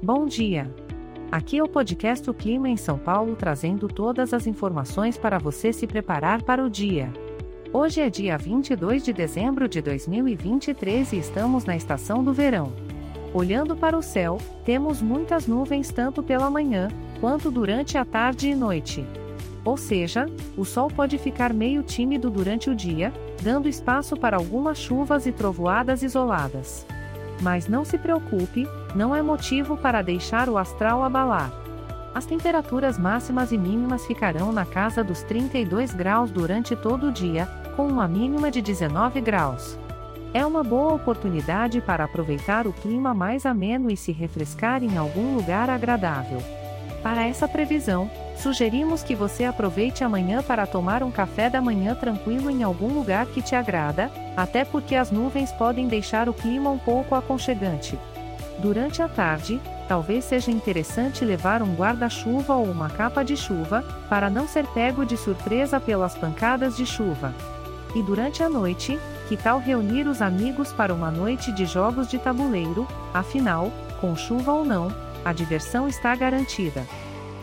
Bom dia! Aqui é o podcast O Clima em São Paulo trazendo todas as informações para você se preparar para o dia. Hoje é dia 22 de dezembro de 2023 e estamos na estação do verão. Olhando para o céu, temos muitas nuvens tanto pela manhã, quanto durante a tarde e noite. Ou seja, o sol pode ficar meio tímido durante o dia, dando espaço para algumas chuvas e trovoadas isoladas. Mas não se preocupe, não é motivo para deixar o astral abalar. As temperaturas máximas e mínimas ficarão na casa dos 32 graus durante todo o dia, com uma mínima de 19 graus. É uma boa oportunidade para aproveitar o clima mais ameno e se refrescar em algum lugar agradável. Para essa previsão, sugerimos que você aproveite amanhã para tomar um café da manhã tranquilo em algum lugar que te agrada, até porque as nuvens podem deixar o clima um pouco aconchegante. Durante a tarde, talvez seja interessante levar um guarda-chuva ou uma capa de chuva, para não ser pego de surpresa pelas pancadas de chuva. E durante a noite, que tal reunir os amigos para uma noite de jogos de tabuleiro, afinal, com chuva ou não, a diversão está garantida.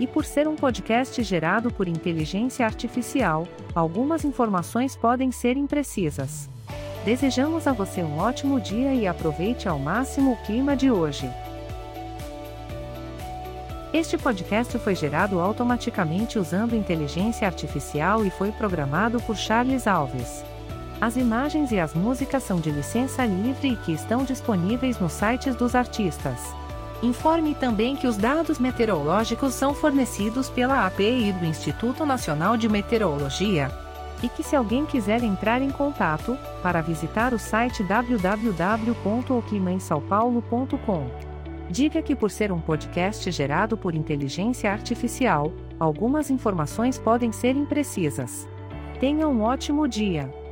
E por ser um podcast gerado por inteligência artificial, algumas informações podem ser imprecisas. Desejamos a você um ótimo dia e aproveite ao máximo o clima de hoje. Este podcast foi gerado automaticamente usando inteligência artificial e foi programado por Charles Alves. As imagens e as músicas são de licença livre e que estão disponíveis nos sites dos artistas. Informe também que os dados meteorológicos são fornecidos pela API do Instituto Nacional de Meteorologia. E que se alguém quiser entrar em contato, para visitar o site www.oclimaemsaopaulo.com. Diga que por ser um podcast gerado por inteligência artificial, algumas informações podem ser imprecisas. Tenha um ótimo dia!